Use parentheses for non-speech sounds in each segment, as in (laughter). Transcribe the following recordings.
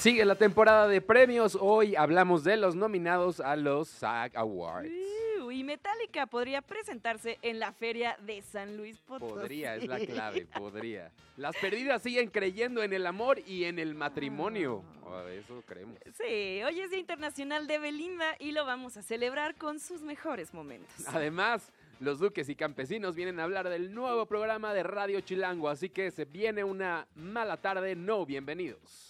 Sigue la temporada de premios. Hoy hablamos de los nominados a los SAG Awards. Uh, y Metallica podría presentarse en la feria de San Luis Potosí. Podría, es la (laughs) clave, podría. Las perdidas siguen creyendo en el amor y en el matrimonio. Oh, eso creemos. Sí, hoy es Día Internacional de Belinda y lo vamos a celebrar con sus mejores momentos. Además, los duques y campesinos vienen a hablar del nuevo programa de Radio Chilango, así que se viene una mala tarde, no bienvenidos.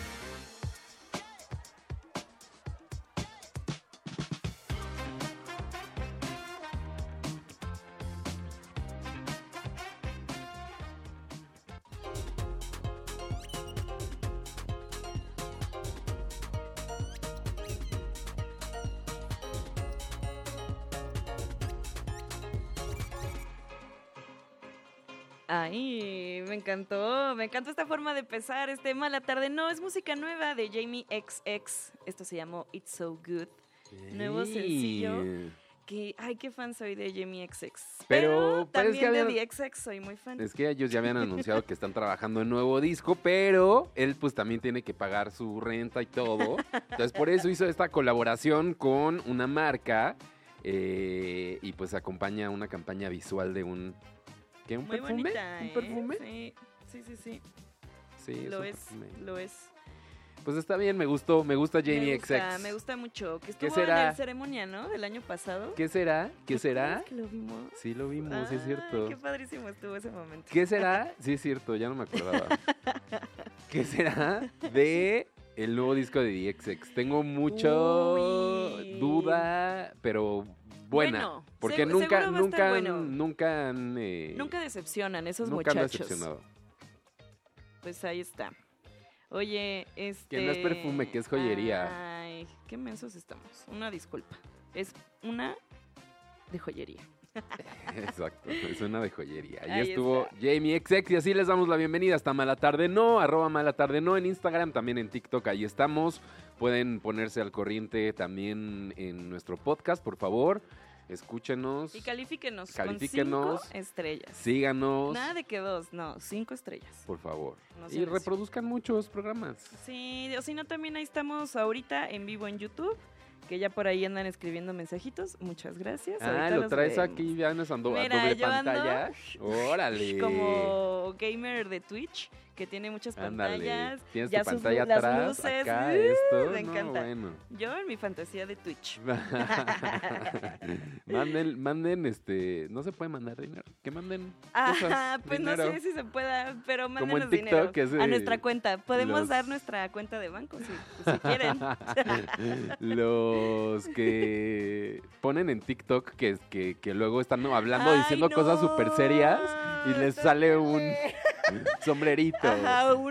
Ay, me encantó, me encantó esta forma de empezar este mala tarde. No, es música nueva de Jamie XX. Esto se llamó It's So Good. Nuevo sencillo. Que, ay, qué fan soy de Jamie XX. Pero, también de The XX soy muy fan. Es que ellos ya habían anunciado que están trabajando en nuevo disco, pero él pues también tiene que pagar su renta y todo. Entonces por eso hizo esta colaboración con una marca eh, y pues acompaña una campaña visual de un ¿Qué? ¿Un perfume? ¿Un ¿eh? perfume? Sí, sí, sí. Sí, sí lo es, lo es. Pues está bien, me gustó, me gusta Jamie me gusta, XX. Me gusta mucho. Que estuvo ¿Qué será? en la ceremonia, ¿no? Del año pasado. ¿Qué será? ¿Qué será? Que lo vimos? Sí, lo vimos, sí es cierto. Qué padrísimo estuvo ese momento. ¿Qué será? Sí es cierto, ya no me acordaba. (laughs) ¿Qué será de el nuevo disco de DXX? Tengo mucha duda, pero buena. porque nunca, nunca, nunca han. Eh, nunca decepcionan esos nunca muchachos. Han decepcionado. Pues ahí está. Oye, este. Que no es perfume, que es joyería. Ay, qué mensos estamos. Una disculpa. Es una de joyería. (laughs) Exacto, es una de joyería. Ahí, estuvo Jamie XX y así les damos la bienvenida hasta Mala Tarde No, arroba Mala Tarde No en Instagram, también en TikTok, ahí estamos. Pueden ponerse al corriente también en nuestro podcast, por favor escúchenos. Y califíquenos. Califíquenos. cinco estrellas. Síganos. Nada de que dos, no, cinco estrellas. Por favor. y reproduzcan muchos programas. Sí, o si no, también ahí estamos ahorita en vivo en YouTube que ya por ahí andan escribiendo mensajitos. Muchas gracias. Ah, lo traes aquí, ya nos andó a doble pantalla. (laughs) Órale. Como gamer de Twitch que tiene muchas pantallas. Tienes ya tu pantalla atrás, las luces. Acá, esto. Me encanta. Yo en mi fantasía de Twitch. (laughs) manden, manden, este, no se puede mandar dinero. Que manden. Ajá, pues no sé si se pueda, pero mándenos dinero a nuestra cuenta. Podemos dar nuestra cuenta de banco si, si quieren. (laughs) los que ponen en TikTok que, que, que luego están hablando diciendo cosas súper serias y les sale un (laughs) sombrerito,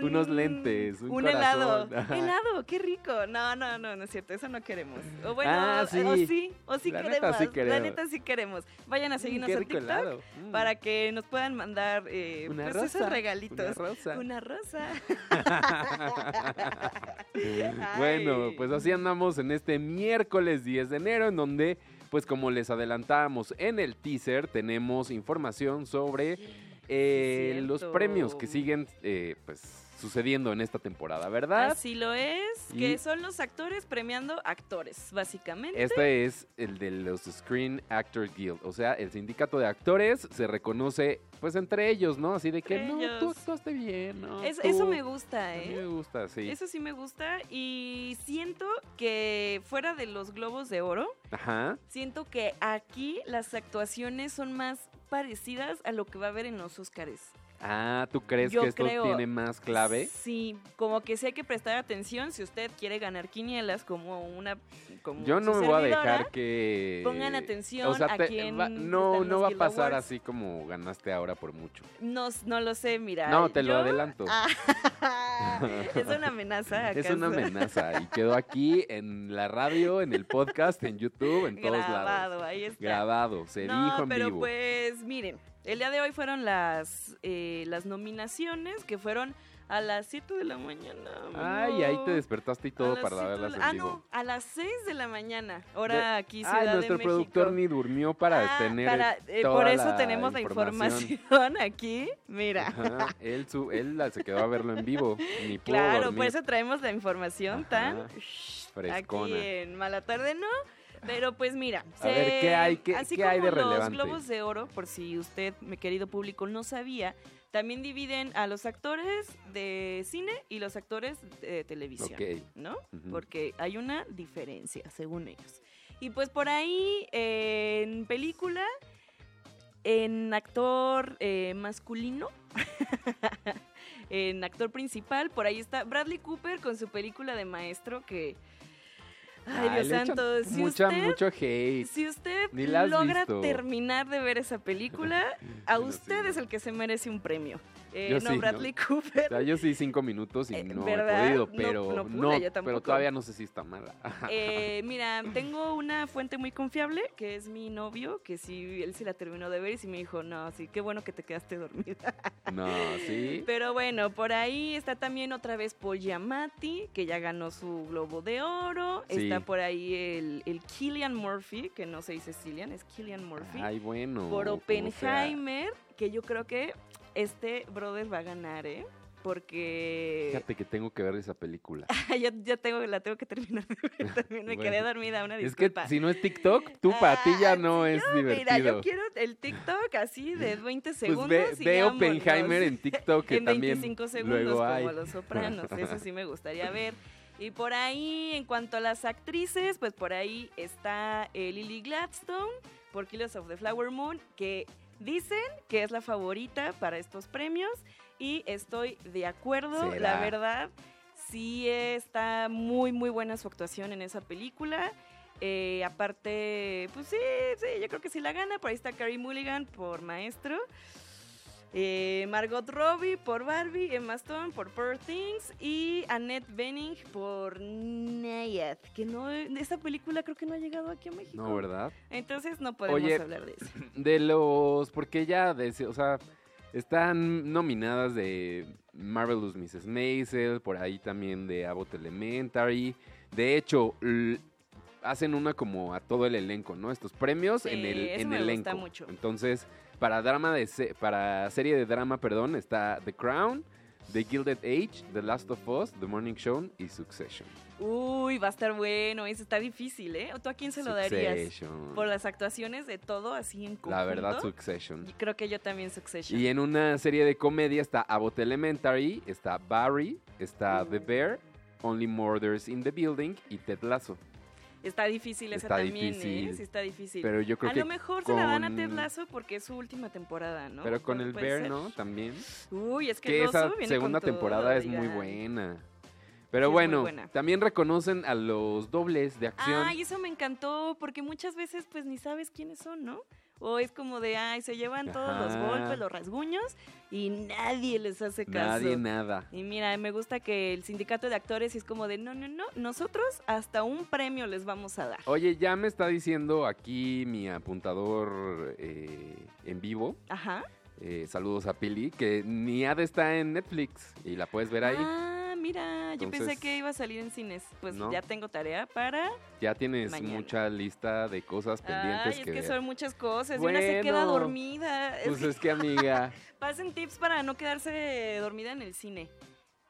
unos lentes, un, helado. (laughs) Helado, qué rico. No, no, no, no es cierto, eso no queremos. O bueno, ah, sí. o sí, o sí queremos. La neta sí queremos. Vayan a mm, seguirnos en TikTok mm. para que nos puedan mandar eh, pues, esos regalitos. Una rosa. Una rosa. (laughs) bueno, pues así andamos en este miércoles 10 de enero, en donde, pues como les adelantábamos en el teaser, tenemos información sobre eh, los premios que siguen eh, pues sucediendo en esta temporada, ¿verdad? Así lo es, que son los actores premiando actores, básicamente. Este es el de los Screen Actors Guild, o sea, el sindicato de actores se reconoce pues entre ellos, ¿no? Así de que no, tú actuaste bien, ¿no? eso me gusta, ¿eh? A mí me gusta, sí. Eso sí me gusta y siento que fuera de los globos de oro, Ajá. siento que aquí las actuaciones son más parecidas a lo que va a haber en los Oscars. Ah, ¿tú crees que esto tiene más clave? Sí, como que sí hay que prestar atención si usted quiere ganar quinielas como una como Yo no me voy a dejar que pongan atención a quién no no va a pasar así como ganaste ahora por mucho. No no lo sé, mira. No, te lo adelanto. (laughs) es una amenaza. Es una amenaza y quedó aquí en la radio, en el podcast, en YouTube, en todos lados. Grabado, ahí está. Grabado, se dijo en pero pues miren, El día de hoy fueron las, eh, las nominaciones que fueron a las 7 de la mañana. Ay, ahí te despertaste y todo para de verlas la- en Ah, no, a las 6 de la mañana. Hora aquí, Ciudad Ay, de nuestro productor ni durmió para Ah, tener para- eh, toda por eso la tenemos la información aquí. Mira. Ajá, él, su, él se quedó a verlo en vivo, ni pudo Claro, dormir. por eso traemos la información tan Ajá, frescona. aquí en Mala Tarde, ¿no? Pero pues mira, A ver, ¿qué hay- qué- así qué hay como relevante? los Globos de Oro, por si usted, mi querido público, no sabía, también dividen a los actores de cine y los actores de televisión, Ok. ¿no? Porque hay una diferencia, según ellos. Y pues por ahí, eh, en película, en actor eh, masculino, (laughs) en actor principal, por ahí está Bradley Cooper con su película de maestro que... Ay, Dios santo, si mucha, usted, mucho hate. si usted logra visto. terminar de ver esa película, (laughs) a usted es el que se merece un premio. Eh, Yo no, sí, ¿no? Bradley Cooper. O sea, yo sí cinco minutos y Eh, no ¿verdad? he podido, pero no pude, pero todavía no sé si está mala. (laughs) Eh, mira, tengo una fuente muy confiable, que es mi novio, que sí, él sí la terminó de ver y sí me dijo, no, sí, qué bueno que te quedaste dormida. (laughs) no, sí. Pero bueno, por ahí está también otra vez Paul Giamatti, que ya ganó su Globo de Oro. Sí. Está por ahí el, el Killian Murphy, que no se dice Cillian, es Killian Murphy. Ay, bueno. por. Oppenheimer, que yo creo que este brother va a ganar, ¿eh? Porque Fíjate que tengo que ver esa película. (laughs) ya, ya tengo, la tengo que terminar de ver (laughs) también. Me quedé dormida, una Es que disculpa. si no es TikTok, tú para ti ya Ah, no es divertido. Mira, yo quiero el TikTok así de 20 pues segundos. ve, y ve. Oppenheimer en TikTok, que (laughs) en también 25 segundos luego como hay. Los Sopranos. Eso sí me gustaría ver. Y por ahí, en cuanto a las actrices, pues por ahí está eh, Lily Gladstone por Killers of the Flower Moon, que dicen que es la favorita para estos premios y estoy de acuerdo. ¿Será? La verdad, sí está muy, muy buena su actuación en esa película. Eh, aparte, pues sí, sí, yo creo que sí la gana. Por ahí está Carrie Mulligan por Maestro. Eh, Margot Robbie por Barbie, Emma Stone por Poor Things y Annette Bening por Nayad, que no, esta película creo que no ha llegado aquí a México. No, ¿verdad? Entonces no podemos Oye, hablar de eso. (laughs) De los. Porque ya, de- o sea, están nominadas de Marvelous Mrs. Maisel, por ahí también de Abbott Elementary. De hecho, hacen una como a todo el elenco, ¿no? Estos premios Sí, en el, eso en me el gusta elenco. mucho. Entonces, para drama de se- para serie de drama, perdón, está The Crown, The Gilded Age, The Last of Us, The Morning Show y Succession. Uy, va a estar bueno, eso está difícil, ¿eh? ¿Tú a quién se lo darías? Succession. Por las actuaciones de todo así en conjunto. La verdad, Succession. Yo Creo que yo también Succession. Y en una serie de comedia está Abbott Elementary, está Barry, está The Bear, Only Murders in the Building y Ted Lasso. Está difícil esa Está también, ¿eh? difícil. Sí, está difícil. Pero yo creo a que lo mejor se la dan a Ted Lasso porque es su última temporada, ¿no? Pero con el Bear, ser. ¿no? También. Uy, es que, Que el esa viene segunda con todo, temporada es muy buena. Pero Sí, bueno, también reconocen a los dobles de acción. Ay, eso me encantó, porque muchas veces pues ni sabes quiénes son, ¿no? O es como de, ay, se llevan todos los golpes, los rasguños, y nadie les hace caso. Nadie nada. Y mira, me gusta que el sindicato de actores es como de, no, no, no, nosotros hasta un premio les vamos a dar. Oye, ya me está diciendo aquí mi apuntador eh, en vivo. Ajá. eh, saludos a Pili, que Niad está en Netflix y la puedes ver ahí. Ah, mira, yo pensé que iba a salir en cines. Pues No. ya tengo tarea para... Ya tienes Mañana. mucha lista de cosas pendientes Ay, es que, son muchas cosas. Y una se queda Bueno, dormida. Es Pues es que amiga, (laughs) Pasen tips para no quedarse dormida en el cine.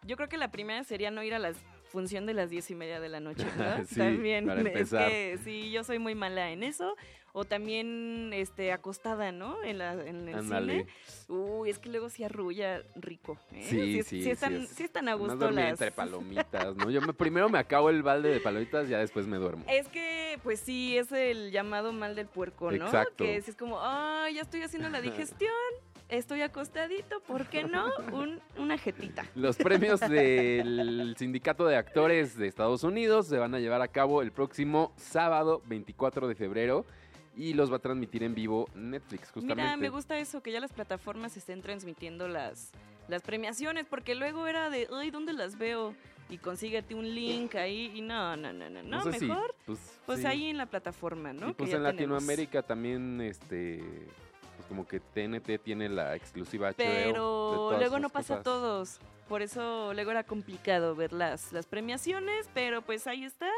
Yo creo que la primera sería no ir a la función de las diez y media de la noche, ¿no? (laughs) Sí, también para es empezar. que sí, yo soy muy mala en eso. O también este acostada, ¿no? En, la, en el cine. Uy, es que luego se arrulla rico. ¿eh? Sí, sí, sí están, es. sí están a gusto dormir las... entre (laughs) palomitas, ¿no? Yo me- primero me acabo el balde de palomitas, ya después me duermo. Es que, pues sí, es el llamado mal del puerco, ¿no? Exacto. Que es, es como, ay, ya estoy haciendo la digestión, estoy acostadito, ¿por qué no? Un, una jetita. (laughs) Los premios del Sindicato de Actores de Estados Unidos se van a llevar a cabo el próximo sábado 24 de febrero y los va a transmitir en vivo Netflix, justamente. Mira, me gusta eso, que ya las plataformas estén transmitiendo las, las premiaciones, porque luego era de, ay, ¿dónde las veo? Y consíguete un link ahí, y no, no, no, no, no, mejor, pues, pues sí. ahí en la plataforma, ¿no? Y pues en tenemos. Latinoamérica también, este, pues como que TNT tiene la exclusiva HBO. de Pero todas luego no pasa a todos. Por eso luego era complicado ver las, las premiaciones, pero pues ahí está.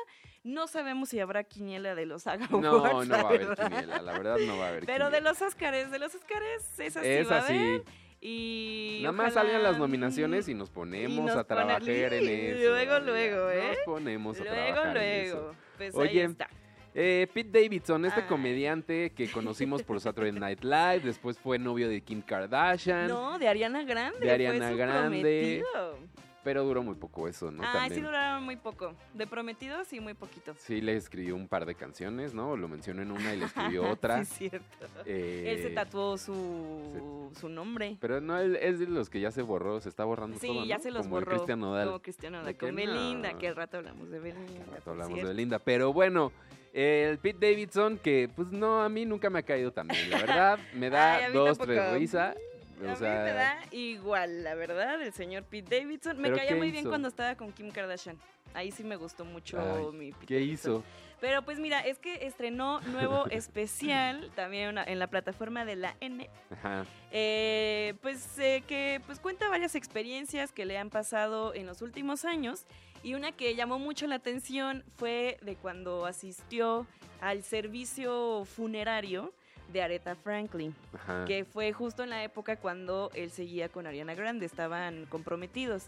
No sabemos si habrá quiniela de los Saga No, Awards, no la va a haber verdad. quiniela, la verdad no va a haber Pero de los Óscares, de los Óscares, esa sí Es va a haber. Y Nada más ojalá- salgan las nominaciones y nos ponemos nos a trabajar en (laughs) eso. luego, luego, ¿eh? Nos ponemos a Luego, trabajar en eso. luego. Pues Oye, ahí está. Eh, Pete Davidson, este Ay. comediante que conocimos por Saturday Night Live, después fue novio de Kim Kardashian, No, de Ariana Grande. De Ariana fue su Grande. prometido. pero duró muy poco eso, ¿no? ah, sí duraron muy poco. De prometido, sí, muy poquito. Sí, le escribió un par de canciones, ¿no? Lo mencionó en una y le escribió (laughs) otra. sí, cierto. Eh, Él se tatuó su, su nombre. Pero no, él es de los que ya se borró, se está borrando Sí, todo, ya ¿no? se los Como borró. Cristian Nodal. Como Cristiano Nodal. Con no. Belinda, que al rato hablamos de Belinda. Al rato hablamos de. Belinda. Pero bueno, el Pete Davidson, que pues no, a mí nunca me ha caído tan bien, la verdad. (laughs) Me da Ay, dos, tampoco. tres risa. A sea, mí me da igual, la verdad, el señor Pete Davidson. Me ¿Pero caía muy bien cuando estaba con Kim Kardashian. Ahí sí me gustó mucho Ay, mi Pete ¿qué Davidson. hizo? Pero pues mira, es que estrenó nuevo (laughs) especial también una- en la plataforma de la N. Ajá. Eh, pues eh, que pues cuenta varias experiencias que le han pasado en los últimos años y una que llamó mucho la atención fue de cuando asistió al servicio funerario de Aretha Franklin, Ajá. que fue justo en la época cuando él seguía con Ariana Grande, estaban comprometidos.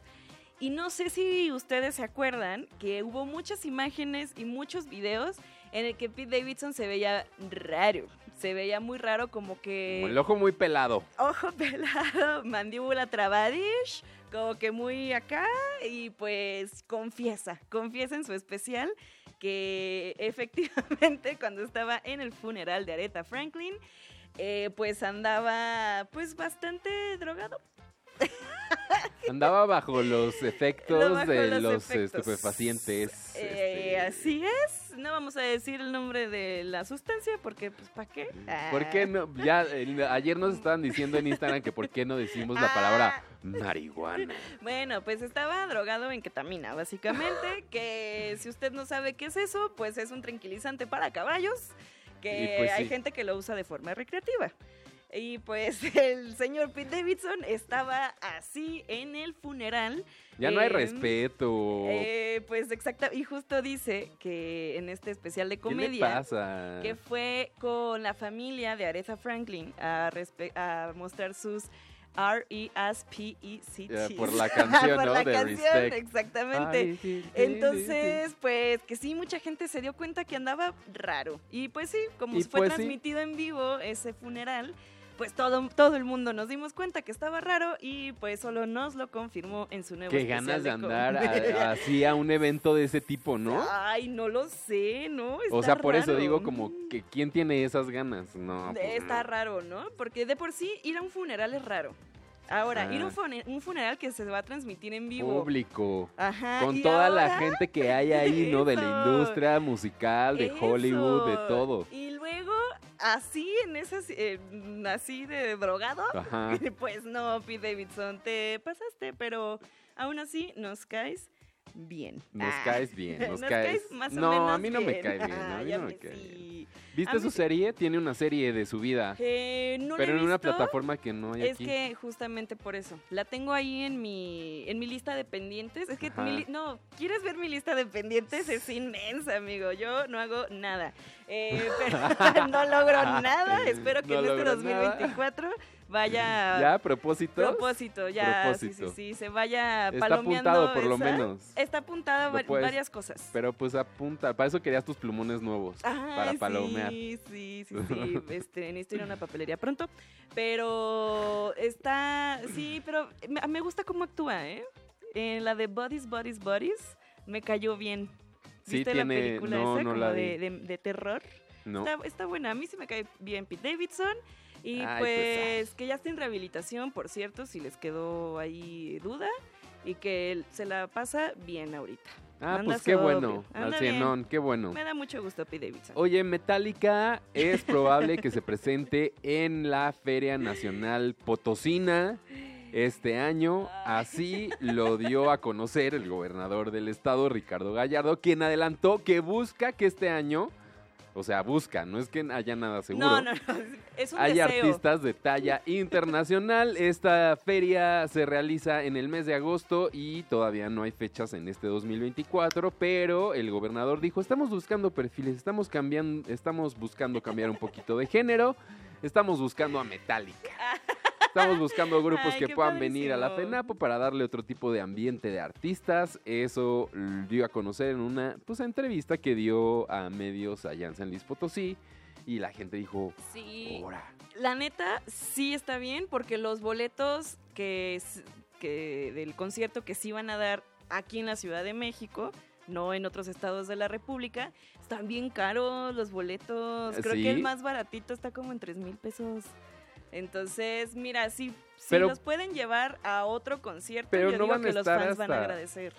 Y no sé si ustedes se acuerdan que hubo muchas imágenes y muchos videos en el que Pete Davidson se veía raro, se veía muy raro como que Como el ojo muy pelado. ojo (laughs) pelado, mandíbula trabadish, como que muy acá y pues confiesa, confiesa en su especial que (laughs) efectivamente cuando estaba en el funeral de Aretha Franklin, eh, pues andaba pues bastante drogado. (laughs) (laughs) Andaba bajo los efectos Bajo de los los, efectos. estupefacientes. Eh, este, Así es, no vamos a decir el nombre de la sustancia porque pues ¿para qué? ¿Por qué Ah. no? Ya, ayer nos estaban diciendo en Instagram que por qué no decimos la Ah. palabra marihuana. Bueno, pues estaba drogado en ketamina, básicamente, (laughs) que si usted no sabe qué es eso, pues es un tranquilizante para caballos, que pues hay sí. gente que lo usa de forma recreativa. Y pues (laughs) el señor Pete Davidson estaba así en el funeral. Ya no hay Em, respeto. Eh, pues exacto, y justo dice que en este especial de ¿Qué le comedia pasa? que fue con la familia de Aretha Franklin a, a mostrar sus R-E-S-P-E-C-T. (laughs) Por la canción, Por ¿no? la De canción, Respect. exactamente. Ay, Entonces, pues que sí, mucha gente se dio cuenta que andaba raro. Y pues sí, como Y fue pues sí. transmitido en vivo ese funeral, pues todo, todo el mundo nos dimos cuenta que estaba raro y pues solo nos lo confirmó en su nuevo Qué ganas de andar a- (laughs) así a un evento de ese tipo, ¿no? Ay, no lo sé, ¿no? O Está sea, por eso digo como que ¿quién tiene esas ganas? No, pues Está no. raro, ¿no? Porque de por sí ir a un funeral es raro. Ahora, ir a un, Ah. fune- un funeral que se va a transmitir en vivo. Público. Ajá. Con toda la gente que hay (laughs) ahí, ¿no? De la industria musical, de Hollywood, de todo. Y luego, así, en esas, eh, así de drogado, Ajá. (laughs) pues no, Pete Davidson, te pasaste, pero aún así nos caes bien. Nos Ah. caes bien, (laughs) nos, Nos caes. caes más o no, menos a mí no me cae bien, ¿no? a mí ya no me me cae sí. bien. A ¿Viste su serie? Tiene una serie de su vida, Eh, no la pero he en una plataforma que no hay Es aquí. que justamente por eso. La tengo ahí en mi, en mi lista de pendientes. Es que mi no, ¿quieres ver mi lista de pendientes? Es inmensa, amigo. Yo no hago nada. Eh, pero (laughs) no logro (laughs) nada. Espero que No en este logras nada. 2024 vaya (laughs) ¿Ya? ¿Propósitos? propósito, ya, Propósito. sí, sí, sí, se vaya Está palomeando apuntado por lo menos. Está apuntada Lo va- puedes- varias cosas. Pero pues apunta, para eso querías tus plumones nuevos, para Ay, palomear. Sí, sí, sí, (laughs) sí. Este, necesito ir a una papelería pronto. Pero está. Sí, pero me, gusta cómo actúa, ¿eh? En la de Bodies, Bodies, Bodies me cayó bien. Sí, ¿Viste tiene- la película no, esa no como la de- de terror? No. Está, está buena. A mí sí me cae bien Pete Davidson. Y Ay, pues, pues, que ya está en rehabilitación, por cierto, si les quedó ahí duda. Y que él se la pasa bien ahorita. Ah, anda pues qué bueno, al bien. cienón, qué bueno. Me da mucho gusto Pete Davidson. Oye, Metallica es probable que se presente en la Feria Nacional Potosina este año. Así lo dio a conocer el gobernador del estado, Ricardo Gallardo, quien adelantó que busca que este año O sea, buscan, no es que haya nada seguro. No, no, no. Es un Hay deseo. artistas de talla internacional. Esta feria se realiza en el mes de agosto y todavía no hay fechas en este 2024, pero el gobernador dijo, estamos buscando perfiles, estamos cambiando, estamos buscando cambiar un poquito de género, estamos buscando a Metallica. (laughs) Estamos buscando grupos Ay, que puedan venir a la. FENAPO para darle otro tipo de ambiente de artistas. Eso dio a conocer en una pues, entrevista que dio a medios allá en San Luis Potosí. Y la gente dijo, Sí. ahora. La neta, sí está bien, porque los boletos que, que del concierto que sí van a dar aquí en la Ciudad de México, no en otros estados de la República, están bien caros los boletos. Creo que el más baratito está como en 3 mil pesos. Entonces, mira, si, si Pero- los pueden llevar a otro concierto, Pero yo no digo van que los fans van a agradecer.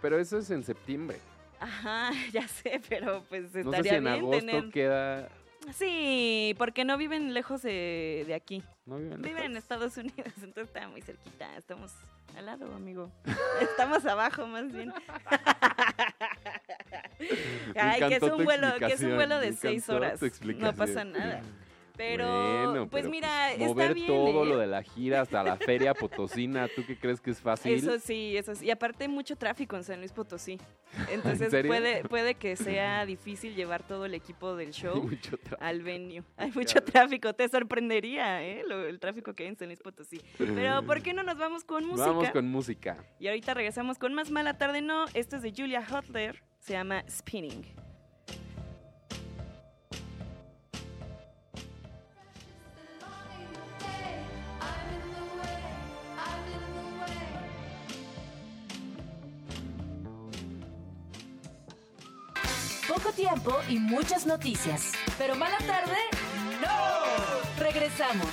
Pero eso es en septiembre. Ajá, (laughs) ya sé, pero pues No sé estaría si en bien agosto tener... queda. Sí, porque no viven lejos de, de aquí. ¿No viven Viven en lejos? Estados Unidos, (laughs) entonces está muy cerquita. Estamos al lado, amigo. (laughs) Estamos abajo, más bien. Ay, que es un vuelo, que es un vuelo de seis horas. No pasa nada. Pero, Bueno, pues pero, mira, está mover bien. todo ¿eh? lo de la gira hasta la feria potosina, ¿tú qué crees que es fácil? Eso sí, eso sí. Y aparte mucho tráfico en San Luis Potosí. (laughs) Entonces puede, puede que sea difícil llevar todo el equipo del show al venue. Hay mucho tráfico, te sorprendería ¿eh? Lo- el tráfico que hay en San Luis Potosí. Pero ¿por qué no nos vamos con música? Vamos con música. Y ahorita regresamos con más Mala Tarde No. Esto es de Julia Hutler, se llama Spinning. Y muchas noticias. Pero mala tarde, no. Regresamos.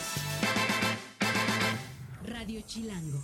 Radio Chilango.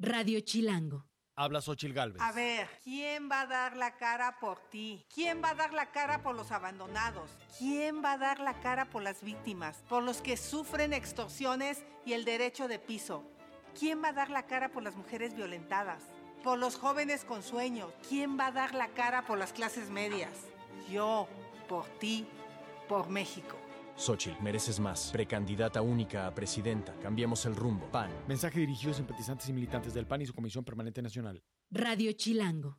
Radio Chilango. Habla Xochil Gálvez. A ver, ¿quién va a dar la cara por ti? ¿Quién va a dar la cara por los abandonados? ¿Quién va a dar la cara por las víctimas? Por los que sufren extorsiones y el derecho de piso. ¿Quién va a dar la cara por las mujeres violentadas? Por los jóvenes con sueños. ¿Quién va a dar la cara por las clases medias? Yo, por ti, por México. Xochil, mereces más. Precandidata única a presidenta. Cambiemos el rumbo. PAN. Mensaje dirigido a simpatizantes y militantes del PAN y su Comisión Permanente Nacional. Radio Chilango.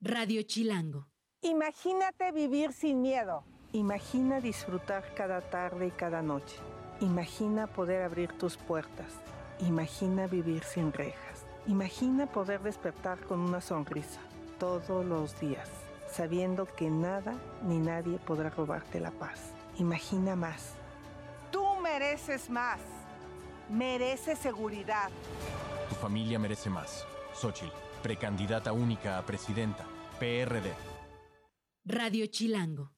Radio Chilango. Imagínate vivir sin miedo. Imagina disfrutar cada tarde y cada noche. Imagina poder abrir tus puertas. Imagina vivir sin rejas. Imagina poder despertar con una sonrisa todos los días, sabiendo que nada ni nadie podrá robarte la paz. Imagina más. Tú mereces más. Mereces seguridad. Tu familia merece más. Xochil, precandidata única a presidenta. PRD. Radio Chilango.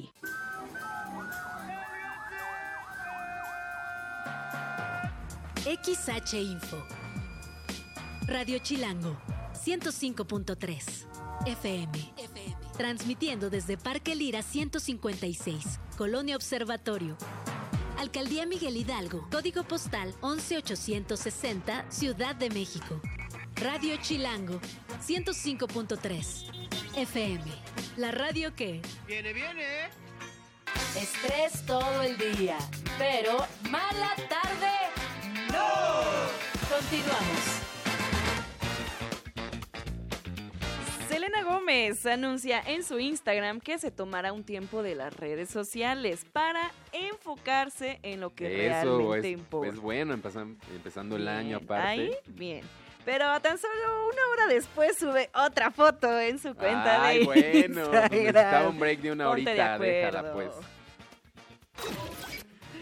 XH Info. Radio Chilango, 105.3 FM. Transmitiendo desde Parque Lira 156, Colonia Observatorio. Alcaldía Miguel Hidalgo, código postal 11860, Ciudad de México. Radio Chilango, 105.3 FM. La radio que... Viene, viene. Estrés todo el día, pero mala tarde. ¡No! Continuamos. Selena Gómez anuncia en su Instagram que se tomará un tiempo de las redes sociales para enfocarse en lo que Eso realmente es, importa. es bueno, empezando el año aparte. Ahí, bien. Pero tan solo una hora después sube otra foto en su cuenta Ay, de bueno, Instagram. necesitaba un break de una Ponte de horita, déjala pues.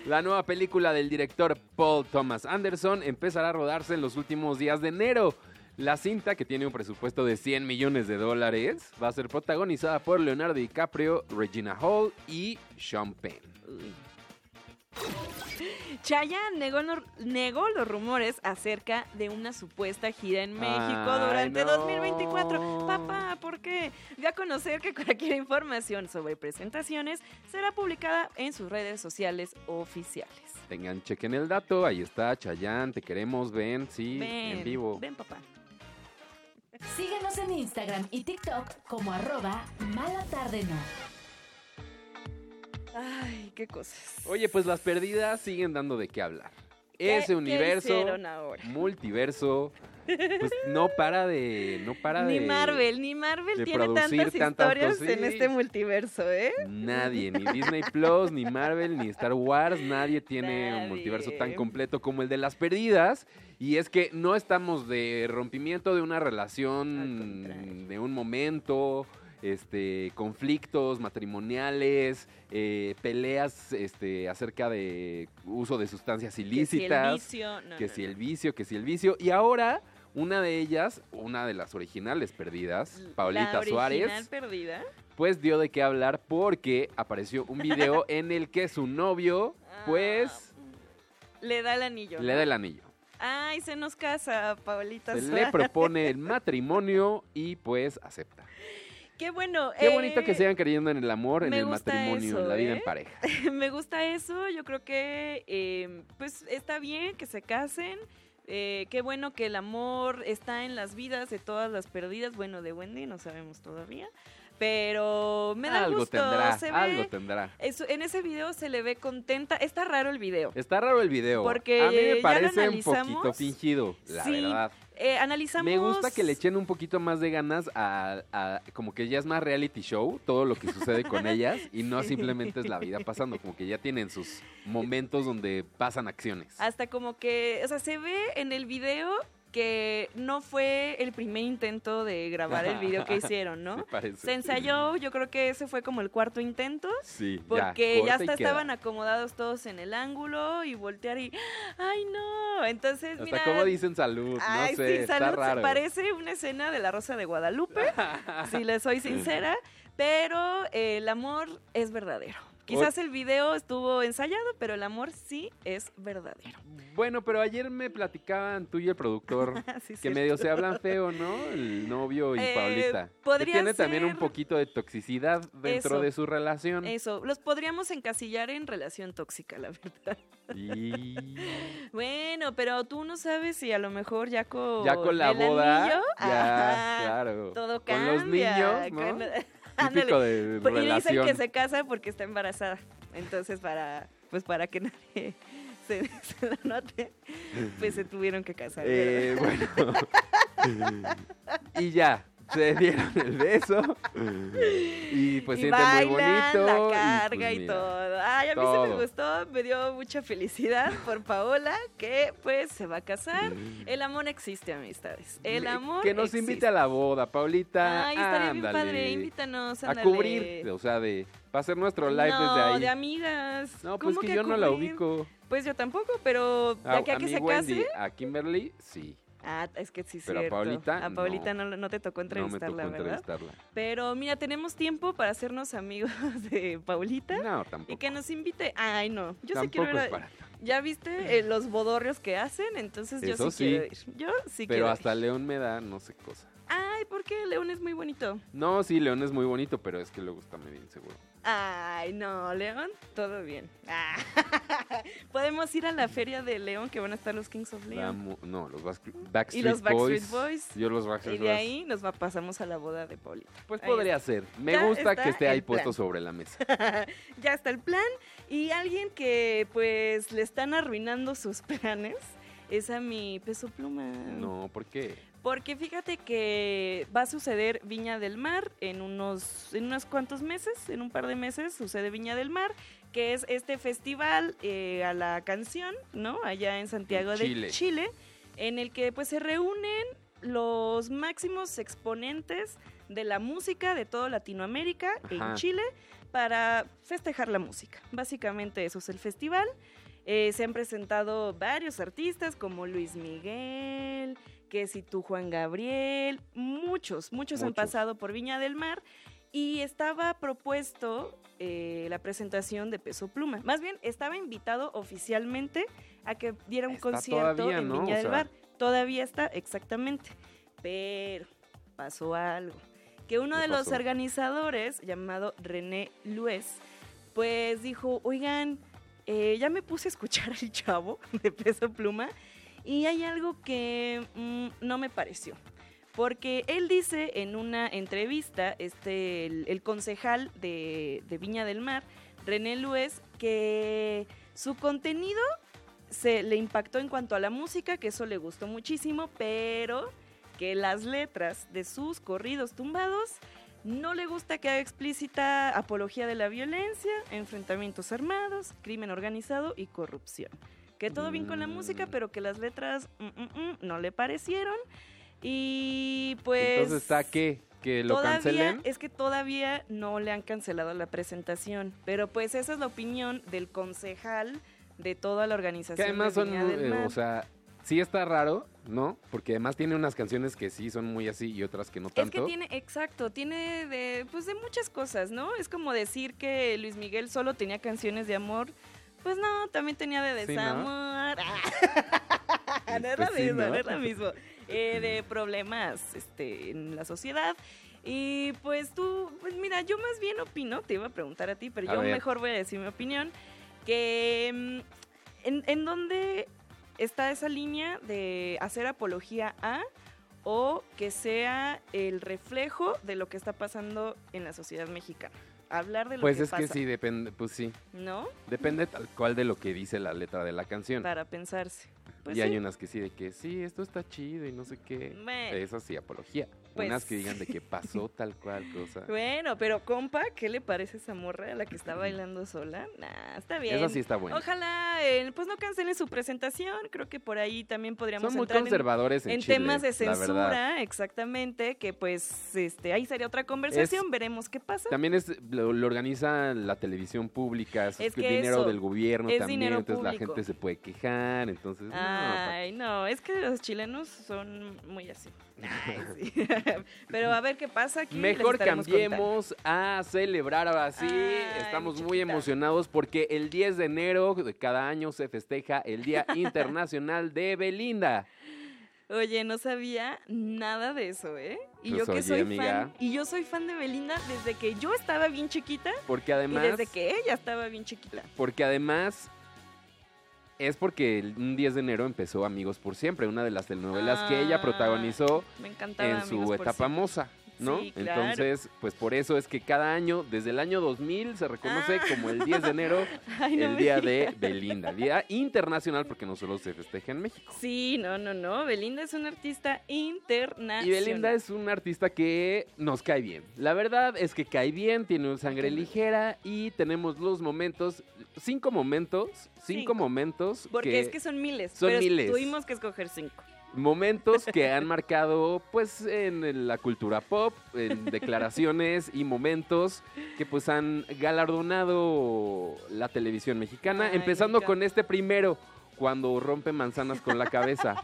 La nueva película del director Paul Thomas Anderson empezará a rodarse en los últimos días de enero. La cinta, que tiene un presupuesto de 100 millones de dólares, va a ser protagonizada por Leonardo DiCaprio, Regina Hall y Sean Penn. Chayanne negó, lo- negó los rumores acerca de una supuesta gira en México Ay, durante no. 2024. Papá, ¿por qué? Dio a conocer que cualquier información sobre presentaciones será publicada en sus redes sociales oficiales. Tengan, chequen el dato, ahí está, Chayanne, te queremos, ven, sí, ven, en vivo. Ven, papá. Síguenos en Instagram y TikTok como arroba mala tarde no. Ay, qué cosas. Oye, pues las perdidas siguen dando de qué hablar. ¿Qué- Ese universo, ahora? multiverso, pues no para de, no para Ni de Marvel, ni Marvel tiene tantas tantas historias cosas, en este multiverso, ¿eh? Nadie, ni Disney Plus, ni Marvel, ni Star Wars, nadie tiene un multiverso tan completo como el de las perdidas. Y es que no estamos de rompimiento de una relación de un momento, este, conflictos matrimoniales, eh, peleas este, acerca de uso de sustancias si el ilícitas. vicio, no, que no, si no. el vicio, que si el vicio. Y ahora, una de ellas, una de las originales perdidas, Paulita la original Suárez perdida. pues dio de qué hablar porque apareció un video (laughs) en el que su novio, pues, Le da el anillo. le da el anillo. Ay, se nos casa, Paulita. Se le Suárez. propone el (laughs) matrimonio y pues acepta. Qué bueno. Qué bonito que eh, sigan creyendo en el amor, en el matrimonio, eso, en la vida ¿eh? en pareja. (laughs) Me gusta eso. Yo creo que, eh, pues, está bien que se casen. Eh, qué bueno que el amor está en las vidas de todas las perdidas. Bueno, de Wendy no sabemos todavía. Pero me da algo gusto. tendrá, se ve- algo tendrá. eso- en ese video se le ve contenta. Está raro el video. Está raro el video. Porque a mí me parece un poquito fingido, la Sí, verdad. Eh, analizamos. Me gusta que le echen un poquito más de ganas a, a- como que ya es más reality show todo lo que sucede con (laughs) ellas y no simplemente es la vida pasando, como que ya tienen sus momentos donde pasan acciones. Hasta como que, o sea, se ve en el video que no fue el primer intento de grabar el video que (laughs) hicieron, ¿no? Sí. Se ensayó, yo creo que ese fue como el cuarto intento. Sí, ya, Porque ya, corta y hasta queda. estaban acomodados todos en el ángulo y voltear y ¡ay no! Entonces, Hasta mira. como dicen salud, Ay, no sé, sí, está salud, raro. parece una escena de la Rosa de Guadalupe, (laughs) si le soy sincera, pero eh, el amor es verdadero. Quizás el video estuvo ensayado, pero el amor sí es verdadero. Bueno, pero ayer me platicaban tú y el productor (laughs) Sí, que cierto. medio se hablan feo, ¿no? El novio y Eh, Paulita. Que tiene también un poquito de toxicidad dentro Eso. de su relación. Eso, los podríamos encasillar en relación tóxica, la verdad. Y (laughs) Bueno, pero tú no sabes si a lo mejor ya con, ya con la el boda, anillo, ya, ajá, claro. todo con cambia. los niños, ¿no? Típico de Pues, Y dicen que se casa porque está embarazada. Entonces, para pues para que nadie (laughs) se, se lo note, pues se tuvieron que casar. Eh, bueno. (laughs) (laughs) y ya, se dieron el beso y pues y siente muy bonito. la y, carga pues, y, mira, todo. Ay, a mí se me gustó, me dio mucha felicidad por Paola, que pues se va a casar. El amor existe, amistades. El amor Mm. Que nos existe. invite a la boda, Paulita. Ay, estaría bien ándale. padre, invítanos, A ándale. cubrir, o sea, de va a ser nuestro live no, desde ahí. de amigas. No, pues ¿Cómo que yo no la ubico. Pues yo tampoco, pero de A, aquí a, a que se Wendy, case. a Kimberly, sí. Ah, es que sí, Pero a cierto. Paulita, A Paulita no, no te tocó No me entrevistarla, tocó ¿verdad? entrevistarla. Pero mira, tenemos tiempo para hacernos amigos (laughs) de Paulita. No, tampoco. Y que nos invite. Ay, no. Yo sí quiero ir es a- ¿Ya viste eh, los bodorrios que hacen? Entonces yo sí, quiero ir. Yo sí Pero quiero hasta León me da no sé cosa. Ay, ¿por qué? León es muy bonito. No, sí, León es muy bonito, pero es que luego está medio inseguro. Ay, no, León, todo bien. Ah. (laughs) Podemos ir a la feria de León que van a estar los Kings of León. no, los Backstreet, Backstreet Y los Backstreet Boys. Boys. Yo los Y Backstreet de Boys. ahí nos va, pasamos a la boda de Paulita. Pues Ahí podría está. ser. Me Ya gusta que esté ahí puesto sobre la mesa. (laughs) ya está el plan. Y alguien que pues le están arruinando sus (laughs) planes es a mi peso pluma. No, ¿por qué? Porque fíjate que va a suceder Viña del Mar en unos, en unos cuantos meses, en un par de meses sucede Viña del Mar, que es este festival eh, a la canción, ¿no? Allá en Santiago Chile. de Chile, en el que pues se reúnen los máximos exponentes de la música de toda Latinoamérica en. Chile para festejar la música. Básicamente eso es el festival. Eh, se han presentado varios artistas como Luis Miguel, que si tú Juan Gabriel, muchos, muchos han pasado por Viña del Mar y estaba propuesto eh, la presentación de Peso Pluma. Más bien, estaba invitado oficialmente a que diera un Está concierto todavía, en ¿no? Viña O del sea. Mar. Todavía está, exactamente. Pero pasó algo. Que uno ¿Qué de los organizadores, llamado René Luez, pues dijo, oigan, eh, ya me puse a escuchar al chavo (laughs) de Peso Pluma y hay algo que mm, no me pareció. Porque él dice en una entrevista, este, el, concejal de, de Viña del Mar, René Luez, que su contenido se le impactó en cuanto a la música, que eso le gustó muchísimo, pero que las letras de sus corridos tumbados no le gusta que haga explícita apología de la violencia, enfrentamientos armados, crimen organizado y corrupción. Que todo bien con la música, pero que las letras mm, mm, mm, no le parecieron. Y pues... Entonces está qué? Que lo Todavía, cancelen. es que todavía no le han cancelado la presentación, pero pues esa es la opinión del concejal de toda la organización. Que además de son, eh, o sea, sí está raro, ¿no? Porque además tiene unas canciones que sí son muy así y otras que no Es tanto. que tiene, exacto, tiene de, pues de muchas cosas, ¿no? Es como decir que Luis Miguel solo tenía canciones de amor. Pues no, también tenía de Sí, ¿no? desamor. (laughs) no es lo mismo, ¿no? no es lo mismo. Eh, de problemas este, en la sociedad. Y pues tú, pues mira, yo más bien opino, te iba a preguntar a ti, pero A yo ver. mejor voy a decir mi opinión, que mm, en, en dónde está esa línea de hacer apología a o que sea el reflejo de lo que está pasando en la sociedad mexicana. Hablar de lo Pues que es pasa. que sí, depende, pues sí. ¿No? Depende tal cual de lo que dice la letra de la canción. Para pensarse. Pues y hay sí. unas que sí, de que sí, esto está chido y no sé qué. Bueno. Eso sí, apología. Pues- Unas que digan de que pasó (laughs) tal cual cosa. Bueno, pero compa, ¿qué le parece esa morra a la que está bailando sola? Nah, está bien. Esa sí está buena. Ojalá, eh, pues no cancelen su presentación. Creo que por ahí también podríamos Son muy entrar en- conservadores en en, Chile, temas de la censura, exactamente. Que pues, este, ahí sería otra conversación. Veremos qué pasa. También es lo, lo organiza la televisión pública, es, Es que dinero eso, del gobierno es también, entonces la público. gente se puede quejar, entonces no, Ay, no, es que los chilenos son muy así. (laughs) Pero a ver qué pasa aquí. Mejor contando. cambiemos a celebrar ahora sí. Ay, Estamos muy emocionados porque el 10 de enero de cada año se festeja el Día (laughs) Internacional de Belinda. Oye, no sabía nada de eso, ¿eh? Y Pues yo que oye, soy amiga. fan, y yo soy fan de Belinda desde que yo estaba bien chiquita Porque además, y desde que ella estaba bien chiquita. porque además es porque el un 10 de enero empezó Amigos por Siempre, una de las telenovelas que ella Ah, protagonizó en su etapa moza. ¿No? Sí, claro. Entonces, pues por eso es que cada año, desde el año 2000, se reconoce como el 10 de enero, (laughs) Ay, no el Día de. Belinda, Día Internacional, porque no solo se festeja en México. Sí, no, no, no. Belinda es una artista internacional. Y Belinda es un artista que nos cae bien. La verdad es que cae bien, tiene una sangre ligera y tenemos los momentos, cinco momentos, cinco, Cinco. momentos. Porque es que son miles. Son pero miles. Tuvimos que escoger cinco. Momentos que han marcado pues en la cultura pop, en declaraciones y momentos que pues han galardonado la televisión mexicana, Ay, empezando con este primero, cuando rompe manzanas con la cabeza.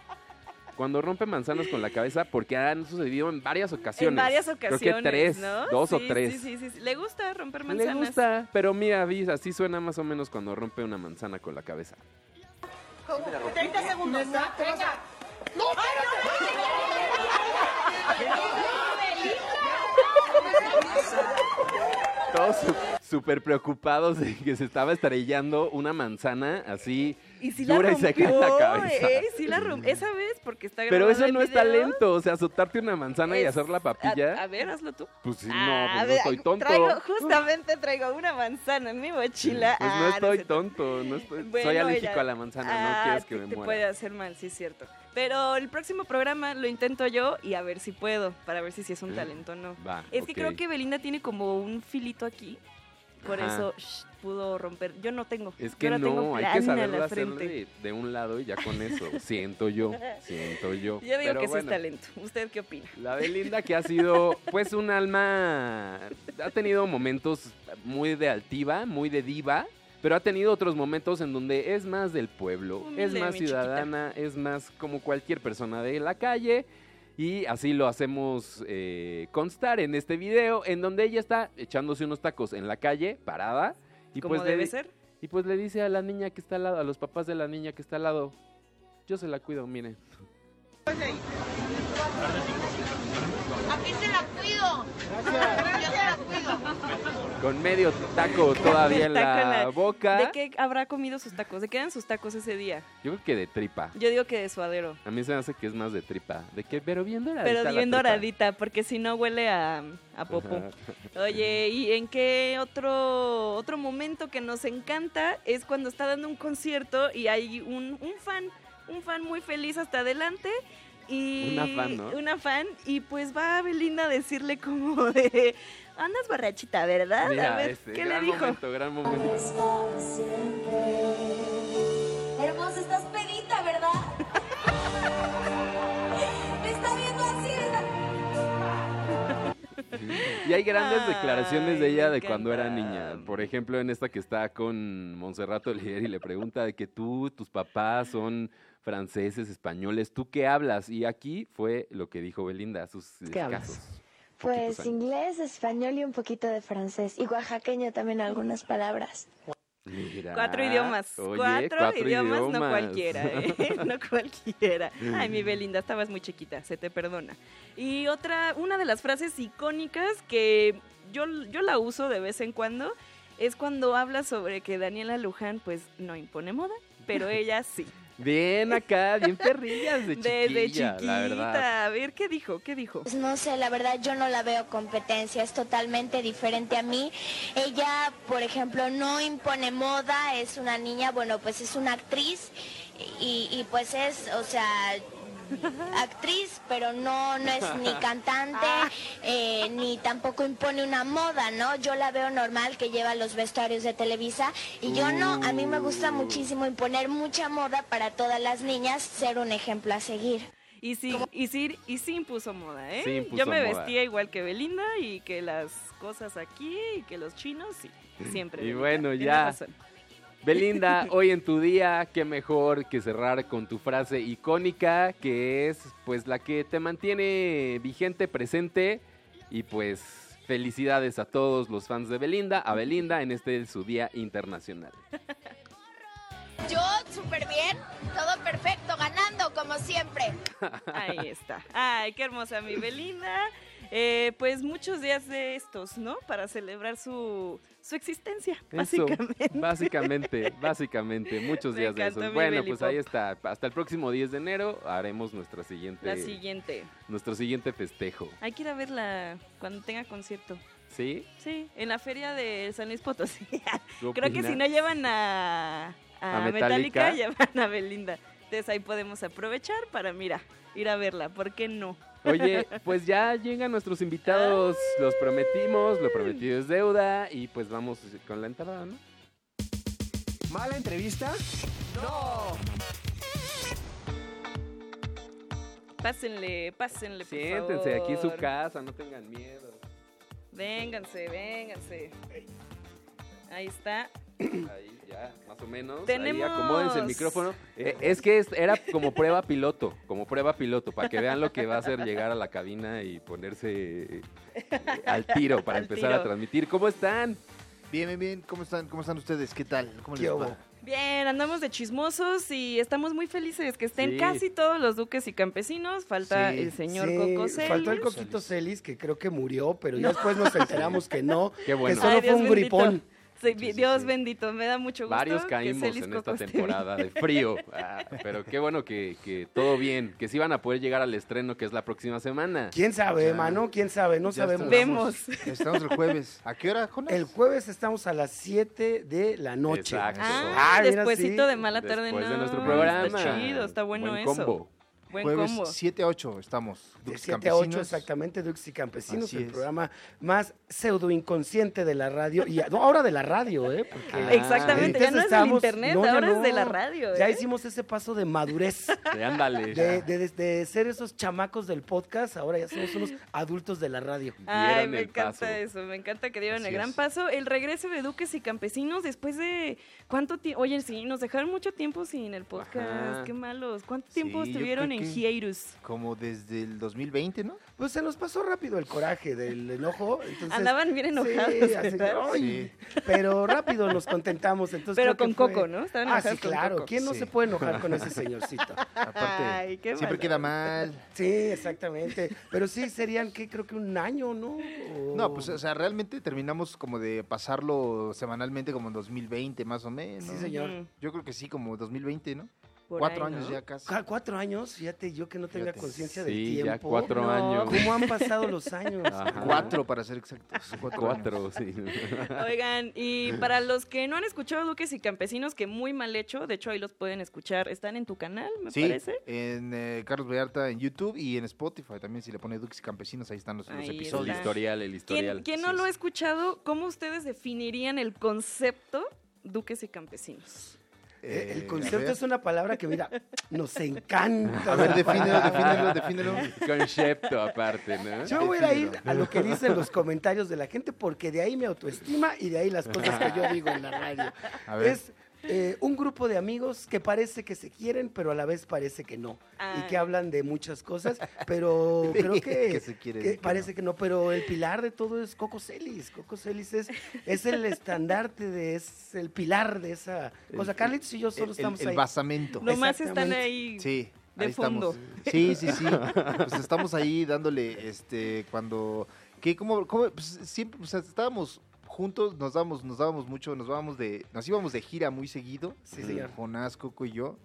Cuando rompe manzanas con la cabeza, porque han sucedido en varias ocasiones. En varias ocasiones. Creo que tres, ¿no? dos o tres. Sí, sí, sí, sí. Le gusta romper Le manzanas. gusta, pero mira, así suena más o menos cuando rompe una manzana con la cabeza. 30 segundos. Venga. No, Todos su- súper preocupados de que se estaba estrellando una manzana así Y sí la dura y seca en la rompió, cabeza. eh, sí la rompió. Esa vez, porque está Pero grabado eso el no es video. talento, o sea, azotarte una manzana y Es- hacer la papilla. a ver, hazlo tú. Pues sí, Ah, no, a pues no estoy tonto. Traigo, justamente traigo una manzana en mi mochila. Pues Ah, no es estoy cierto. tonto, no estoy, soy Bueno, alérgico ella- a la manzana, Ah, no quieres que te- me te muera. puede hacer mal, sí es cierto. Pero el próximo programa lo intento yo y a ver si puedo, para ver si sí es un Eh, talento o no. va, es que creo que Belinda tiene como un filito aquí, por Ajá. eso shh, pudo romper. Yo no tengo. Es que la tengo no, hay que saberlo hacer de, de un lado y ya con eso. (laughs) siento yo, siento yo. Yo digo Pero que sí es talento. ¿Usted qué opina? La Belinda que ha sido pues un alma, ha tenido momentos muy de altiva, muy de diva, pero ha tenido otros momentos en donde es más del pueblo, es más ciudadana, es más como cualquier persona de la calle. Y así lo hacemos eh, constar en este video, en donde ella está echándose unos tacos en la calle, parada. Y Como pues le debe di- ser. Y pues le dice a la niña que está al lado, a los papás de la niña que está al lado, yo se la cuido, miren. Aquí se la cuido. Yo se la cuido. Con medio taco todavía en (laughs) la boca. ¿De qué habrá comido sus tacos? ¿De qué eran sus tacos ese día? Yo creo que de tripa. Yo digo que de suadero. A mí se me hace que es más de tripa. ¿De qué? Pero bien doradita Pero bien doradita, porque si no huele a, a popó. Oye, ¿y en qué otro, otro momento que nos encanta es cuando está dando un concierto y hay un, un fan, un fan muy feliz hasta adelante? Y Una fan, ¿no? Una fan, y pues va Belinda a decirle como de, andas borrachita, ¿verdad? Mira, a ver, ese, ¿qué le gran dijo? momento, gran momento. Hermosa, estás pedita, ¿verdad? Me está viendo así, Y hay grandes Ay, declaraciones de ella de cuando era niña. Por ejemplo, en esta que está con Monserrato Oliver y le pregunta de que tú, tus papás son franceses, españoles, ¿tú qué hablas? Y aquí fue lo que dijo Belinda a sus ¿Qué hablas? Pues años. inglés, español y un poquito de francés. Y oaxaqueño también algunas palabras. Mira, Cuatro idiomas. oye, cuatro, idiomas, no cualquiera, ¿eh? (laughs) no cualquiera. Ay, mi Belinda, estabas muy chiquita, se te perdona. Y otra, una de las frases icónicas que yo, yo la uso de vez en cuando es cuando habla sobre que Daniela Luján, pues, no impone moda, pero ella sí. Bien acá, bien perrillas de chiquilla, Desde chiquita. la verdad. A ver, ¿qué dijo? ¿Qué dijo? Pues no sé, la verdad yo no la veo competencia, es totalmente diferente a mí. Ella, por ejemplo, no impone moda, es una niña, bueno, pues es una actriz y, y pues es, o sea, actriz, pero no, no es ni (laughs) cantante, eh, ni tampoco impone una moda, ¿no? Yo la veo normal que lleva los vestuarios de Televisa y yo no, a mí me gusta muchísimo imponer mucha moda para todas las niñas, ser un ejemplo a seguir. Y sí, y sí, y sí impuso moda, ¿eh? Sí impuso Yo me moda. vestía igual que Belinda y que las cosas aquí y que los chinos, sí, (laughs) siempre. Y Belinda, bueno, ya. razón. Belinda, (laughs) hoy en tu día, qué mejor que cerrar con tu frase icónica, que es pues la que te mantiene vigente, presente y pues felicidades a todos los fans de Belinda, a Belinda en este su día internacional. (laughs) Yo súper bien, todo perfecto, ganando como siempre. (laughs) Ahí está. Ay, qué hermosa mi Belinda. Eh, pues muchos días de estos, ¿no? Para celebrar su, su existencia, Eso, básicamente. básicamente, (laughs) básicamente, muchos Me días de esos. Bueno, pues Pop. ahí está. Hasta el próximo 10 de enero haremos nuestra siguiente, La siguiente. nuestro siguiente festejo. Hay que ir a verla cuando tenga concierto. ¿Sí? Sí, en la feria de San Luis Potosí. (laughs) ¿Qué Creo que si no llevan a, a, ¿A Metallica, Metallica? (laughs) llevan a Belinda. Entonces ahí podemos aprovechar para, mira, ir a verla. ¿Por qué no? Oye, pues ya llegan nuestros invitados, los prometimos, lo prometido es deuda y pues vamos con la entrada, ¿no? ¿Mala entrevista? ¡No! Pásenle, pásenle, por Siéntense, aquí es su favor. casa, no tengan miedo. Vénganse, vénganse. Ahí está. Ahí ya, más o menos. Tenemos- Ahí acomódense el micrófono. Eh, es que es- era como prueba piloto, como prueba piloto, para que vean lo que va a hacer llegar a la cabina y ponerse eh, al tiro para (laughs) Al empezar tiro. a transmitir. ¿Cómo están? Bien, bien, bien. ¿Cómo están? ¿Cómo están ustedes? ¿Qué tal? ¿Cómo ¿Qué les va? Bien, andamos de chismosos y estamos muy felices que estén Sí. casi todos los duques y campesinos. Falta Sí, el señor sí, Coco Celis. Faltó el Coquito Celis, que creo que murió, pero ya después nos enteramos que no. (laughs) Qué bueno. Que solo Ay, fue un bendito. gripón. Sí, Dios bendito, me da mucho gusto. Varios caímos en esta temporada de (laughs) frío. Ah, pero qué bueno que, que todo bien, que sí van a poder llegar al estreno que es la próxima semana. ¿Quién sabe, Ya. mano? ¿Quién sabe? No Ya sabemos. Vemos. Estamos el jueves. ¿A qué hora, Jonas? El jueves estamos a las 7 de la noche. Exacto. Ah, mira, despuésito sí. de mala tarde. Después de no, nuestro Está programa. chido, está bueno Buen eso. combo. Buen jueves combo. 7 a 8 estamos. De Dux 7 a 8 Campesinos. exactamente, Dux y Campesinos, Así el es. programa más pseudo inconsciente de la radio. Y no, ahora de la radio, ¿eh? Porque Ah, Exactamente, ya no es del internet, no, ahora es de la radio. Ya ¿eh? hicimos ese paso de madurez. (laughs) Sí, ándale. De, de- de ser esos chamacos del podcast, ahora ya somos unos adultos de la radio. Ay, me encanta paso. eso, me encanta que dieron Así el gran es. paso. El regreso de Duques y Campesinos después de cuánto tiempo, oye, sí, nos dejaron mucho tiempo sin el podcast, Ajá. qué malos. ¿Cuánto tiempo Sí, estuvieron en hiatus? Como desde el 2020, ¿no? Pues se nos pasó rápido el coraje del enojo. Entonces, Andaban bien enojados, Pero rápido nos contentamos. Entonces Pero con fue- Coco, ¿no? Estaban Ah, sí, claro. Coco. ¿Quién no Sí. se puede enojar con ese señorcito? (laughs) Aparte, Ay, qué siempre malo. queda mal. Sí, exactamente. Pero sí serían, que creo que un año, ¿no? O- No, pues, o sea, realmente terminamos como de pasarlo semanalmente como en 2020, más o menos. Sí, señor. Yo creo que sí, como 2020, ¿no? Por Cuatro ahí, años ¿no? ya casi. Cu- Cuatro años, fíjate, yo que no tenga conciencia del Sí, tiempo. ya cuatro No. años. ¿Cómo han (laughs) pasado los años? Ajá. Cuatro, para ser exactos. (laughs) Cuatro. sí. (laughs) Oigan, y para los que no han escuchado Duques y Campesinos, que muy mal hecho, de hecho ahí los pueden escuchar, están en tu canal, me Sí, parece. en eh, Carlos Vallarta en YouTube y en Spotify también, si le pone Dux y Campesinos, ahí están los, Ahí El episodios. está. historial, el historial. ¿Quién, quién no Así lo ha es. escuchado? ¿Cómo ustedes definirían el concepto Duques y Campesinos? Eh, El Eh, concepto es una palabra que, mira, nos encanta. A ver, defínelo, defínelo, defínelo. (laughs) Concepto aparte, ¿no? Yo voy a ir a lo que dicen los comentarios de la gente porque de ahí mi autoestima y de ahí las cosas que yo digo en la radio. A ver. Es eh, un grupo de amigos que parece que se quieren, pero a la vez parece que no. Y que Ah. hablan de muchas cosas, (laughs) pero creo que, Que se quieren que y que parece que no. Pero el pilar de todo es Coco Celis. Coco Celis es, es el (laughs) estandarte, de, es el pilar de esa cosa. Carlitos y yo solo El, estamos el ahí. basamento. Nomás están ahí. Sí, de ahí estamos. fondo. Sí, sí, sí. Pues estamos ahí dándole, este, cuando, que como, como, pues siempre, o sea, estábamos juntos, nos dábamos, nos dábamos mucho, nos vábamos de, nos íbamos de gira muy seguido. Sí, señor. Jonás, Coco y yo.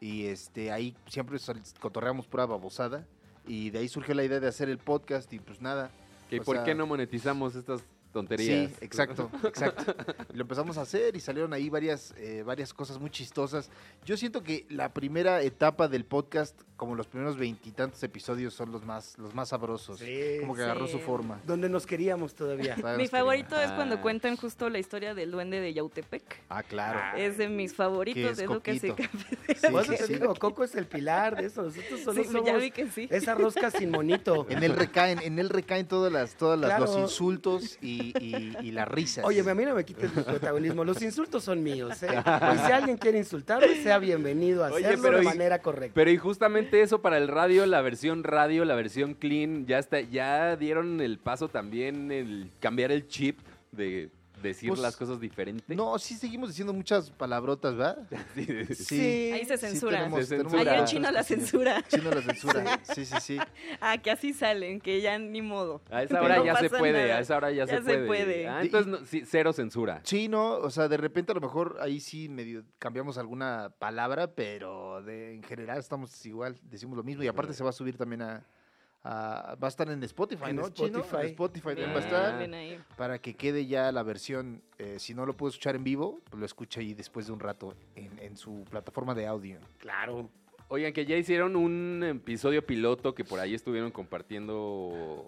Y este, ahí siempre cotorreamos pura babosada. Y de ahí surgió la idea de hacer el podcast y pues nada. ¿Que o ¿Por sea, qué no monetizamos estas tonterías? Sí, exacto, exacto. Y lo empezamos a hacer y salieron ahí varias, eh, varias cosas muy chistosas. Yo siento que la primera etapa del podcast, como los primeros veintitantos episodios, son los más, los más sabrosos. Sí, como que agarró su forma. Donde nos queríamos todavía. Todavía Mi favorito queríamos. es cuando Ah. cuentan justo la historia del duende de Yautepec. Ah, claro. Es de mis favoritos es y Coquito. Campesinos. Sí, sí, te sí. digo, Coco es el pilar de eso. Nosotros solo Sí, somos ya vi que sí. esa rosca sin monito. En él recaen, en él recaen todas las, todas las, los insultos y, y, y las risas. Oye, a mí no me quites mi protagonismo. Los insultos son míos. ¿eh? Y (laughs) si alguien quiere insultarme, sea bienvenido a Oye, hacerlo pero de y- manera correcta. Pero y justamente eso para el radio, la versión radio, la versión clean, ya está, ya dieron el paso también el cambiar el chip de decir Pues, las cosas diferente. No, sí seguimos diciendo muchas palabrotas, ¿verdad? (laughs) Sí. Sí. Ahí se sí censura. tenemos- Se tenemos censura. Ahí en China la censura. Chino la censura. (laughs) Sí, sí, sí. Ah, que así salen, que ya ni modo. A esa hora no ya se puede, nada. a esa hora ya, se puede. Ah, entonces no- sí, cero censura. Sí, no, o sea, de repente a lo mejor ahí sí medio cambiamos alguna palabra, pero de, en general estamos igual, decimos lo mismo y aparte se va a subir también a, a- va a estar en Spotify, En ¿no? Spotify. En Spotify Bien, va a estar bien ahí. para que quede ya la versión, eh, si no lo puedo escuchar en vivo, pues lo escucha ahí después de un rato en, en su plataforma de audio. Claro. Oigan, que ya hicieron un episodio piloto que por ahí estuvieron compartiendo.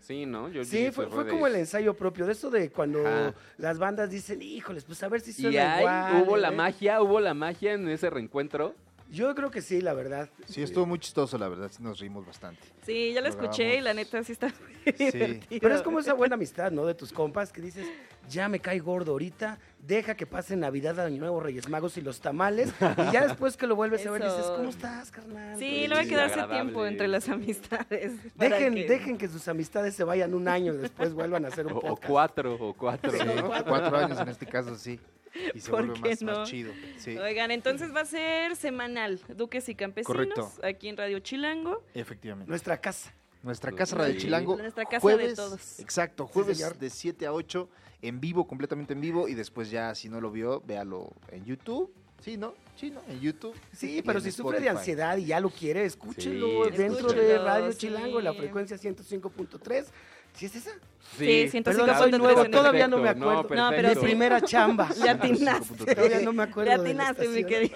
Sí, ¿no? Yo Sí, fue, como el ensayo propio de eso de cuando Ajá. las bandas dicen, híjoles, pues a ver si Y suena ahí igual. hubo la ¿eh?". magia, hubo la magia en ese reencuentro. Yo creo que sí, la verdad. Sí, estuvo muy chistoso, la verdad, sí nos reímos bastante. Sí, ya la Lo escuché y la neta sí está muy divertido. Pero es como esa buena amistad, ¿no? De tus compas que dices, ya me cae gordo ahorita, deja que pase Navidad, Año Nuevo, Reyes Magos y los tamales, y ya después que lo vuelves a ver dices. ¿cómo estás, carnal? Sí, no hay que darse agradable. tiempo entre las amistades. (laughs) Dejen, que- dejen que sus amistades se vayan un año y después vuelvan a hacer un O, o cuatro, o cuatro. Sí, ¿no? cuatro años en este caso, sí. (laughs) Y se ¿Por vuelve qué más, no? más chido. Sí, Oigan, entonces va a ser semanal, Duques y Campesinos, Correcto. aquí en Radio Chilango. efectivamente. Nuestra casa. Nuestra casa Radio sí. Chilango. Nuestra casa de jueves, todos. Exacto, jueves de 7 a 8 en vivo, completamente en vivo. Y después ya, si no lo vio, véalo en YouTube. Sí, ¿no? Sí, ¿no? En YouTube. Sí, pero si sufre de ansiedad y ya lo quiere, escúchelo Sí, dentro de Radio sí. Chilango, la frecuencia 105.3. ¿Sí es esa? Sí, Sí, 105.3 Perdón, soy nuevo, todavía no me no, acuerdo. No, pero Mi sí. primera (laughs) chamba. Le atinaste. (laughs) Todavía no me acuerdo Le atinaste, mi querido.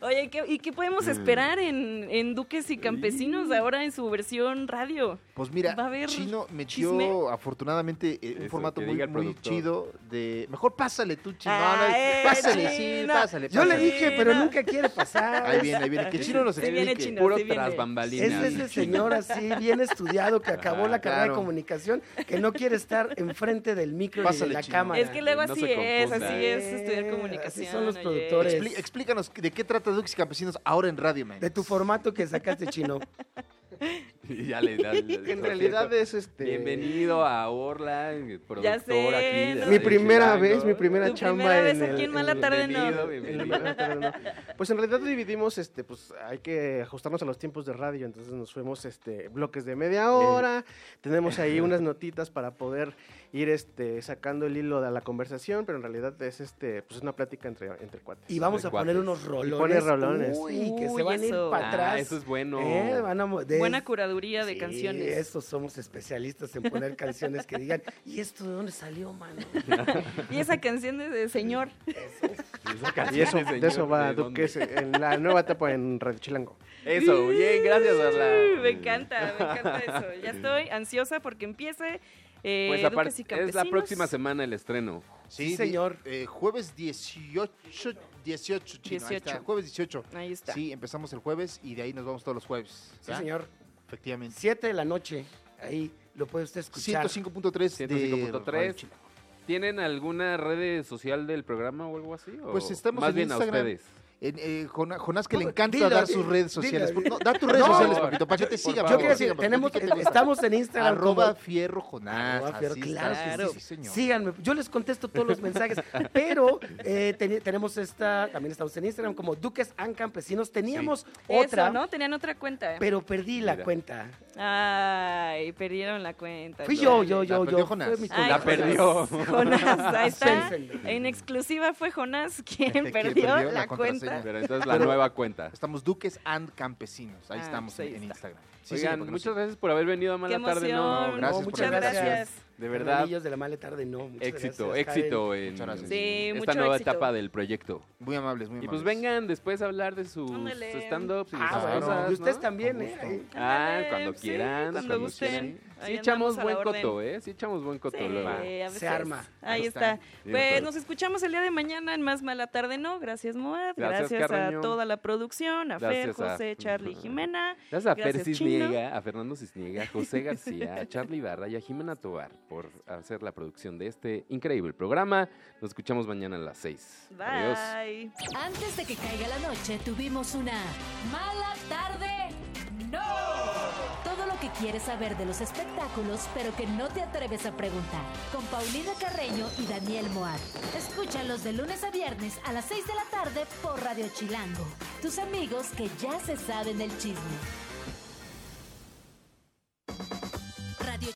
Oye, ¿y qué, y qué podemos esperar en, en Duques y Campesinos ahora en su versión radio? Pues mira, ¿Va a haber Chino metió chisme? afortunadamente eh, un Eso, formato muy, muy chido de... Mejor pásale tú, Chino. Ah, No, no, eh, pásale, sí, pásale. Yo le dije, pero nunca quiere pasar. Ahí viene, ahí viene. Que Chino nos Ahí viene explique. Chino. Puro sí viene. tras Es bambalinas. de ese señor así, bien estudiado, que acabó Ah, la carrera de comunicación, que no quiere estar (laughs) enfrente del micro y de la Chino. cámara. Es que luego No así es, así es estudiar comunicación. así son los oye. productores. Expli- explícanos de qué trata Dux y Campesinos ahora en Radio Man. De tu formato que sacaste, Chino. (laughs) (laughs) Y ya le da el- En realidad es este. Bienvenido a Orla, productor sé, aquí. ¿no? Mi primera vez, mi primera Tu chamba primera en vez aquí el- en Mala el- Tarde No. Bienvenido, en la bienvenido. Mala Tarde No. Pues en realidad dividimos, este, pues hay que ajustarnos a los tiempos de radio, entonces nos fuimos este bloques de media hora, tenemos ahí unas notitas para poder ir este sacando el hilo de la conversación, pero en realidad es este, pues es una plática entre, entre cuates. Y vamos a poner unos rolones. pone rolones. Uy, que se van a ir para Ah, atrás. eso es bueno. Eh, van a mo- de- Buena curaduría de Sí, canciones. Estos somos especialistas en poner canciones que digan, ¿y esto de dónde salió, mano? (laughs) Y esa canción de, de señor. Esa Y eso, señor, de eso va ¿de? Duques en la nueva etapa en Radio Chilango. Eso, bien, gracias, Orla. Me encanta, me encanta eso. Ya estoy ansiosa porque empiece eh, Pues aparte, es la próxima semana el estreno. Sí, Sí, señor. eh, jueves 18, 18, chino, ahí está, 18. jueves 18. Ahí está. Sí, empezamos el jueves y de ahí nos vamos todos los jueves. Sí, señor. Efectivamente. Siete de la noche. Ahí lo puede usted escuchar. 105.3 de 105.3. Radio Chilango. ¿Tienen alguna red social del programa o algo así? o Pues estamos Más en bien a ustedes. Eh, Jonás que le No, encanta dilo, dar sus redes dilo, sociales. di- No, da tus redes No, sociales, papito, para que te sigan. Yo quiero que decir, tenemos, estamos en Instagram Arroba como- Fierro Jonás. Arroba Fierro, así claro que Sí, señor. Síganme, yo les contesto todos los mensajes, pero (laughs) eh, tenemos esta, también estamos en Instagram como Duques and Campesinos. Teníamos otra, Eso, ¿no? Tenían otra cuenta. pero perdí la Mira. cuenta. Ay, perdieron la cuenta. Fui yo, yo, La yo, perdió yo. Jonás. Fue mi Ay, culpa. La perdió. Jonás, ahí está. En exclusiva fue Jonás quien (laughs) perdió, perdió la, la Pero entonces la Pero- nueva cuenta. Estamos Duques and Campesinos. Ahí Ah, estamos pues ahí en, en está. Instagram. Sí, Oigan, muchas gracias por haber venido a Qué Mala Tarde. emoción. No, gracias por Muchas la gracias. De verdad, Hermanillos de la mala tarde, no. muchas éxito, gracias, éxito Karen. en Muchas gracias. Sí, esta mucho nueva éxito. etapa del proyecto. Muy amables, muy Y amables. pues vengan después a hablar de sus stand-ups y de Ah, sus bueno, cosas, y ustedes ¿no? también, ¿eh? Ah, cuando sí, quieran. cuando gusten. quieran. Sí echamos a buen coto, ¿eh? Sí echamos buen coto Sí, luego. a veces. Se arma. Ahí está. Pues nos escuchamos el día de mañana en Más Mala Tarde, ¿no? Gracias, Moad. Gracias, Gracias, a toda la producción, a Fer, Gracias a- José, Charlie, Jimena. Gracias a Fer. Cisniega, a Fernando Cisniega, a José García, a Charlie Barra y a Jimena Tobar por hacer la producción de este increíble programa. Nos escuchamos mañana a las 6. Bye. Adiós. Antes de que caiga la noche, tuvimos una mala tarde. ¡No! Todo lo que quieres saber de los espectáculos, pero que no te atreves a preguntar. Con Paulina Carreño y Daniel Moat. Escúchalos de lunes a viernes a las 6 de la tarde por Radio Chilango. Tus amigos que ya se saben el chisme.